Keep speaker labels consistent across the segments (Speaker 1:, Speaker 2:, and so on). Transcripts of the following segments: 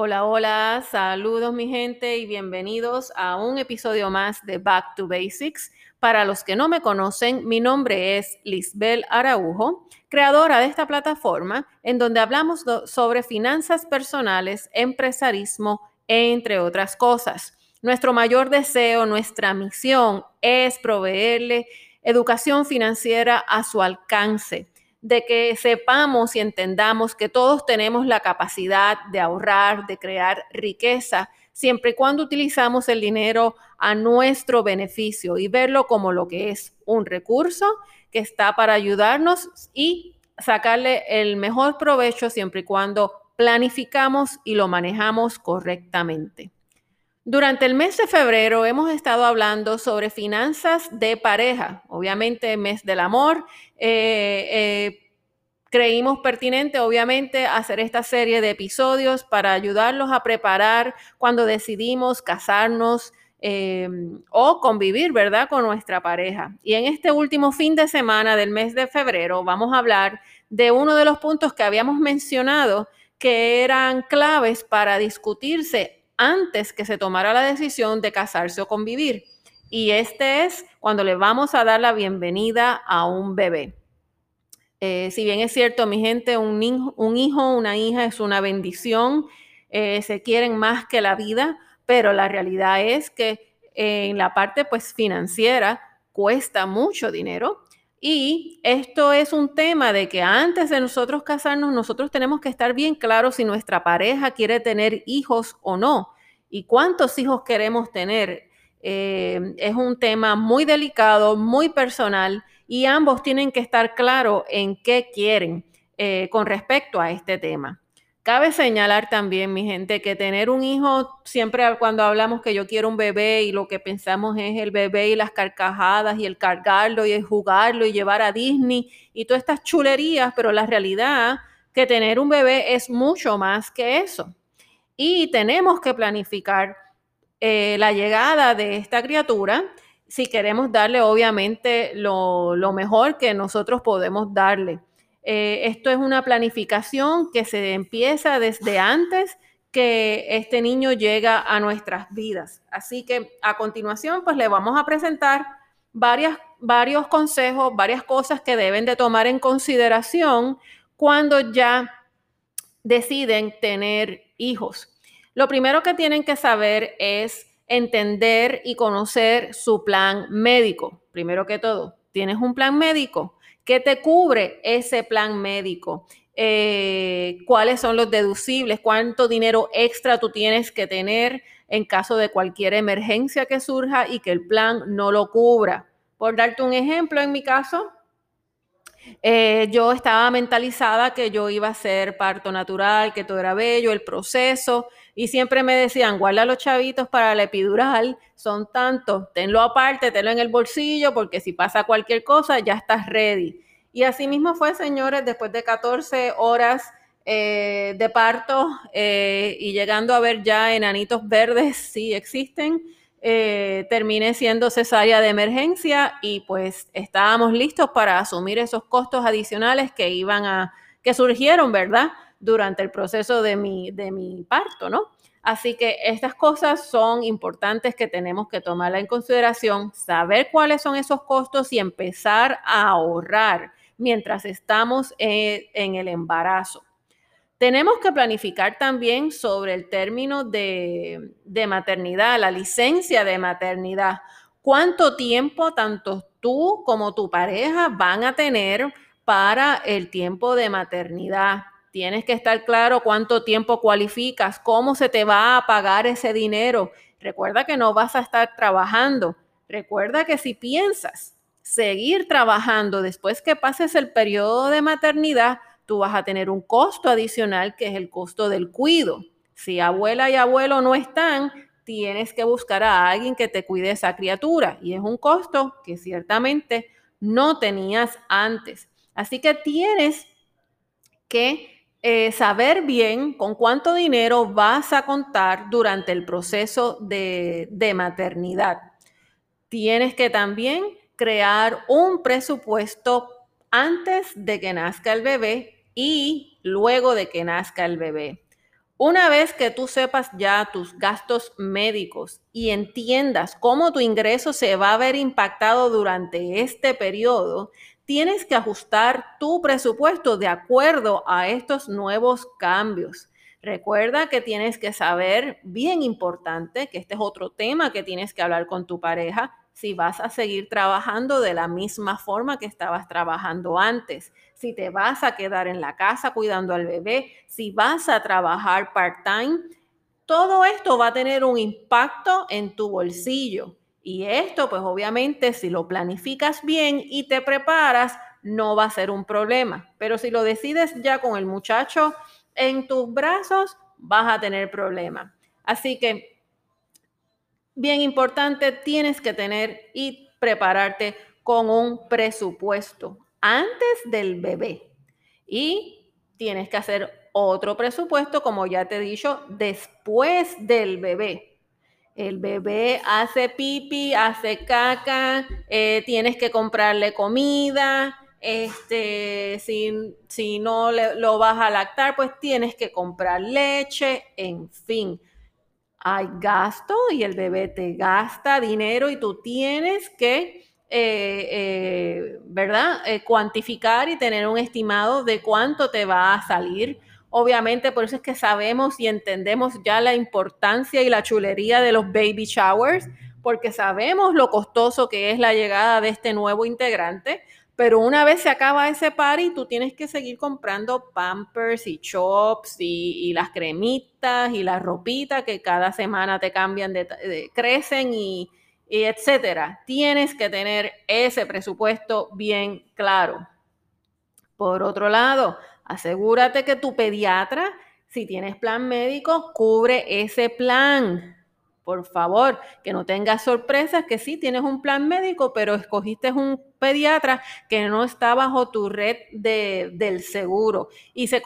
Speaker 1: Hola, hola, saludos mi gente y bienvenidos a un episodio más de Back to Basics. Para los que no me conocen, mi nombre es Lisbel Araujo, creadora de esta plataforma en donde hablamos sobre finanzas personales, empresarismo, entre otras cosas. Nuestro mayor deseo, nuestra misión es proveerle educación financiera a su alcance de que sepamos y entendamos que todos tenemos la capacidad de ahorrar, de crear riqueza, siempre y cuando utilizamos el dinero a nuestro beneficio y verlo como lo que es un recurso que está para ayudarnos y sacarle el mejor provecho siempre y cuando planificamos y lo manejamos correctamente. Durante el mes de febrero hemos estado hablando sobre finanzas de pareja, obviamente mes del amor. Eh, eh, creímos pertinente, obviamente, hacer esta serie de episodios para ayudarlos a preparar cuando decidimos casarnos eh, o convivir, ¿verdad?, con nuestra pareja. Y en este último fin de semana del mes de febrero vamos a hablar de uno de los puntos que habíamos mencionado que eran claves para discutirse antes que se tomara la decisión de casarse o convivir. Y este es cuando le vamos a dar la bienvenida a un bebé. Eh, si bien es cierto, mi gente, un, un hijo una hija es una bendición, eh, se quieren más que la vida, pero la realidad es que en la parte pues financiera cuesta mucho dinero y esto es un tema de que antes de nosotros casarnos, nosotros tenemos que estar bien claros si nuestra pareja quiere tener hijos o no y cuántos hijos queremos tener. Eh, es un tema muy delicado, muy personal y ambos tienen que estar claros en qué quieren eh, con respecto a este tema. Cabe señalar también, mi gente, que tener un hijo, siempre cuando hablamos que yo quiero un bebé y lo que pensamos es el bebé y las carcajadas y el cargarlo y el jugarlo y llevar a Disney y todas estas chulerías, pero la realidad que tener un bebé es mucho más que eso. Y tenemos que planificar eh, la llegada de esta criatura si queremos darle obviamente lo, lo mejor que nosotros podemos darle. Eh, esto es una planificación que se empieza desde antes que este niño llega a nuestras vidas. Así que a continuación, pues le vamos a presentar varias, varios consejos, varias cosas que deben de tomar en consideración cuando ya deciden tener hijos. Lo primero que tienen que saber es entender y conocer su plan médico. Primero que todo, ¿tienes un plan médico? ¿Qué te cubre ese plan médico? Eh, ¿Cuáles son los deducibles? ¿Cuánto dinero extra tú tienes que tener en caso de cualquier emergencia que surja y que el plan no lo cubra? Por darte un ejemplo, en mi caso, eh, yo estaba mentalizada que yo iba a hacer parto natural, que todo era bello, el proceso, y siempre me decían, guarda los chavitos para la epidural, son tantos, tenlo aparte, tenlo en el bolsillo, porque si pasa cualquier cosa, ya estás ready. Y así mismo fue, señores, después de 14 horas eh, de parto eh, y llegando a ver ya enanitos verdes, sí existen, eh, terminé siendo cesárea de emergencia y pues estábamos listos para asumir esos costos adicionales que iban a, que surgieron, ¿verdad? Durante el proceso de mi, de mi parto, ¿no? Así que estas cosas son importantes que tenemos que tomarla en consideración, saber cuáles son esos costos y empezar a ahorrar mientras estamos en el embarazo. Tenemos que planificar también sobre el término de, maternidad, la licencia de maternidad. ¿Cuánto tiempo tanto tú como tu pareja van a tener para el tiempo de maternidad? Tienes que estar claro cuánto tiempo cualificas, cómo se te va a pagar ese dinero. Recuerda que no vas a estar trabajando. Recuerda que si piensas seguir trabajando después que pases el periodo de maternidad, tú vas a tener un costo adicional que es el costo del cuido. Si abuela y abuelo no están, tienes que buscar a alguien que te cuide esa criatura y es un costo que ciertamente no tenías antes. Así que tienes que eh, saber bien con cuánto dinero vas a contar durante el proceso de, de maternidad. Tienes que también crear un presupuesto antes de que nazca el bebé y luego de que nazca el bebé. Una vez que tú sepas ya tus gastos médicos y entiendas cómo tu ingreso se va a ver impactado durante este periodo, tienes que ajustar tu presupuesto de acuerdo a estos nuevos cambios. Recuerda que tienes que saber, bien importante, que este es otro tema que tienes que hablar con tu pareja, si vas a seguir trabajando de la misma forma que estabas trabajando antes, si te vas a quedar en la casa cuidando al bebé, si vas a trabajar part-time. Todo esto va a tener un impacto en tu bolsillo. Y esto, pues obviamente, si lo planificas bien y te preparas, no va a ser un problema. Pero si lo decides ya con el muchacho en tus brazos, vas a tener problemas. Así que bien importante, tienes que tener y prepararte con un presupuesto antes del bebé. Y tienes que hacer otro presupuesto, como ya te he dicho, después del bebé. El bebé hace pipi, hace caca, eh, tienes que comprarle comida, este, si, si no lo vas a lactar, pues tienes que comprar leche, en fin hay gasto y el bebé te gasta dinero y tú tienes que, eh, eh, ¿verdad? Eh, cuantificar y tener un estimado de cuánto te va a salir. Obviamente, por eso es que sabemos y entendemos ya la importancia y la chulería de los baby showers, porque sabemos lo costoso que es la llegada de este nuevo integrante, pero una vez se acaba ese party, tú tienes que seguir comprando pampers y chops y, las cremitas y la ropita que cada semana te cambian, crecen y, y etcétera. Tienes que tener ese presupuesto bien claro. Por otro lado, asegúrate que tu pediatra, si tienes plan médico, cubre ese plan por favor, que no tengas sorpresas, que sí tienes un plan médico, pero escogiste un pediatra que no está bajo tu red de, del seguro y se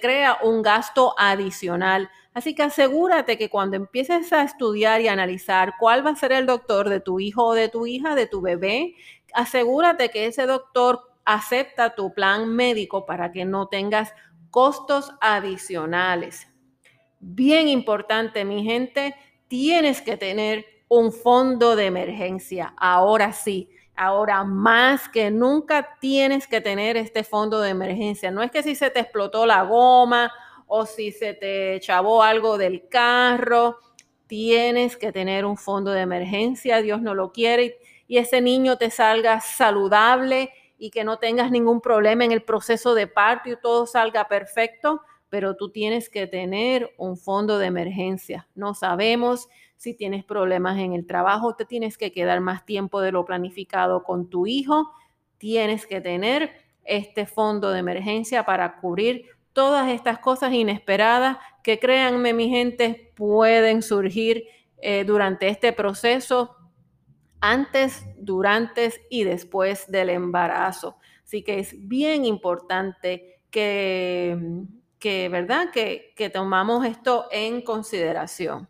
Speaker 1: crea un gasto adicional. Así que asegúrate que cuando empieces a estudiar y analizar cuál va a ser el doctor de tu hijo o de tu hija, de tu bebé, asegúrate que ese doctor acepta tu plan médico para que no tengas costos adicionales. Bien importante, mi gente, tienes que tener un fondo de emergencia. Ahora sí, ahora más que nunca tienes que tener este fondo de emergencia. No es que si se te explotó la goma o si se te chavó algo del carro, tienes que tener un fondo de emergencia. Dios no lo quiere y ese niño te salga saludable y que no tengas ningún problema en el proceso de parto y todo salga perfecto pero tú tienes que tener un fondo de emergencia. No sabemos si tienes problemas en el trabajo, te tienes que quedar más tiempo de lo planificado con tu hijo, tienes que tener este fondo de emergencia para cubrir todas estas cosas inesperadas que créanme mi gente pueden surgir eh, durante este proceso, antes, durante y después del embarazo. Así que es bien importante que que, ¿verdad? Que, tomamos esto en consideración.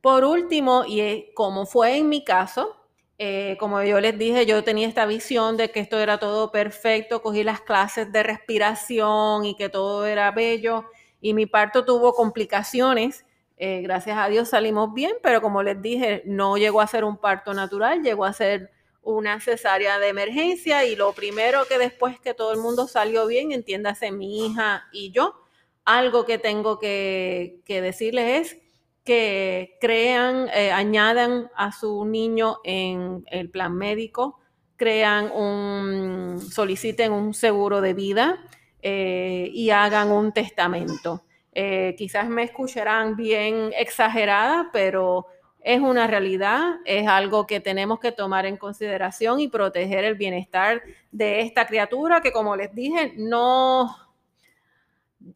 Speaker 1: Por último, y como fue en mi caso, eh, como yo les dije, yo tenía esta visión de que esto era todo perfecto, cogí las clases de respiración y que todo era bello y mi parto tuvo complicaciones. Eh, gracias a Dios salimos bien, pero como les dije, no llegó a ser un parto natural, llegó a ser una cesárea de emergencia y lo primero que después que todo el mundo salió bien, entiéndase mi hija y yo, algo que tengo que, decirles es que crean, eh, añadan a su niño en el plan médico, crean un, soliciten un seguro de vida eh, y hagan un testamento. Eh, quizás me escucharán bien exagerada, pero es una realidad, es algo que tenemos que tomar en consideración y proteger el bienestar de esta criatura que, como les dije, no,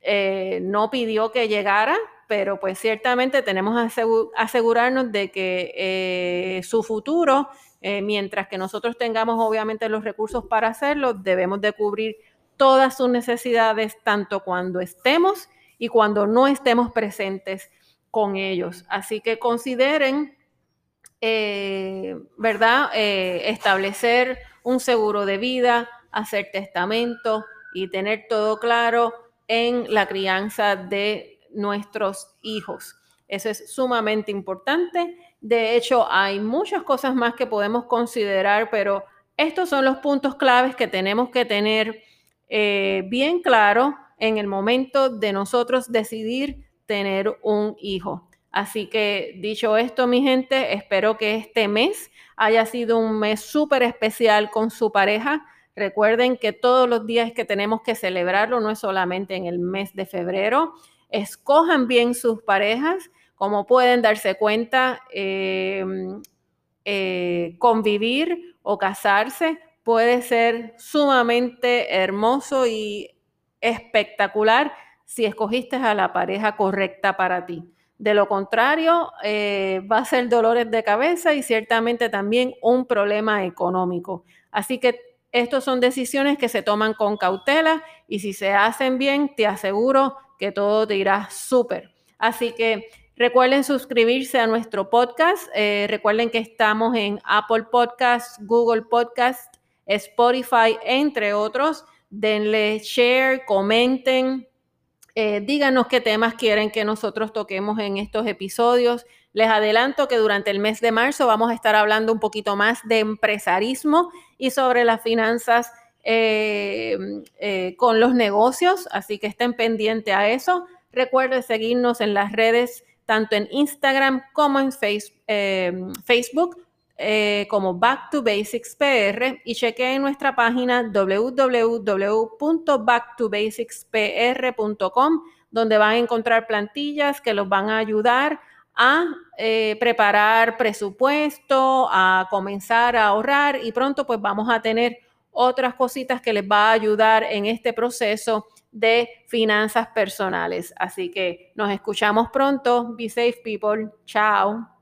Speaker 1: eh, no pidió que llegara, pero pues ciertamente tenemos que asegurarnos de que eh, su futuro, eh, mientras que nosotros tengamos obviamente los recursos para hacerlo, debemos de cubrir todas sus necesidades, tanto cuando estemos y cuando no estemos presentes con ellos. Así que consideren, ¿verdad? establecer un seguro de vida, hacer testamento y tener todo claro en la crianza de, nuestros hijos. Eso es sumamente importante. De hecho, hay muchas cosas más que podemos considerar, pero estos son los puntos claves que tenemos que tener eh, bien claro en el momento de nosotros decidir tener un hijo. Así que dicho esto, mi gente, espero que este mes haya sido un mes súper especial con su pareja. Recuerden que todos los días que tenemos que celebrarlo, no es solamente en el mes de febrero. Escojan bien sus parejas. Como pueden darse cuenta, eh, eh, convivir o casarse puede ser sumamente hermoso y espectacular si escogiste a la pareja correcta para ti. De lo contrario, eh, va a ser dolores de cabeza y ciertamente también un problema económico. Así que estas son decisiones que se toman con cautela y si se hacen bien, te aseguro que todo te irá súper. Así que recuerden suscribirse a nuestro podcast. Eh, recuerden que estamos en Apple Podcasts, Google Podcasts, Spotify, entre otros. Denle share, comenten, eh, díganos qué temas quieren que nosotros toquemos en estos episodios. Les adelanto que durante el mes de marzo vamos a estar hablando un poquito más de empresarismo y sobre las finanzas eh, eh, con los negocios, así que estén pendientes a eso. Recuerden seguirnos en las redes, tanto en Instagram como en Facebook eh, como Back to Basics PR y chequeen nuestra página www.backtobasicspr.com donde van a encontrar plantillas que los van a ayudar a eh, preparar presupuesto, a comenzar a ahorrar y pronto pues vamos a tener otras cositas que les va a ayudar en este proceso de finanzas personales. Así que nos escuchamos pronto. Be safe people. Chao.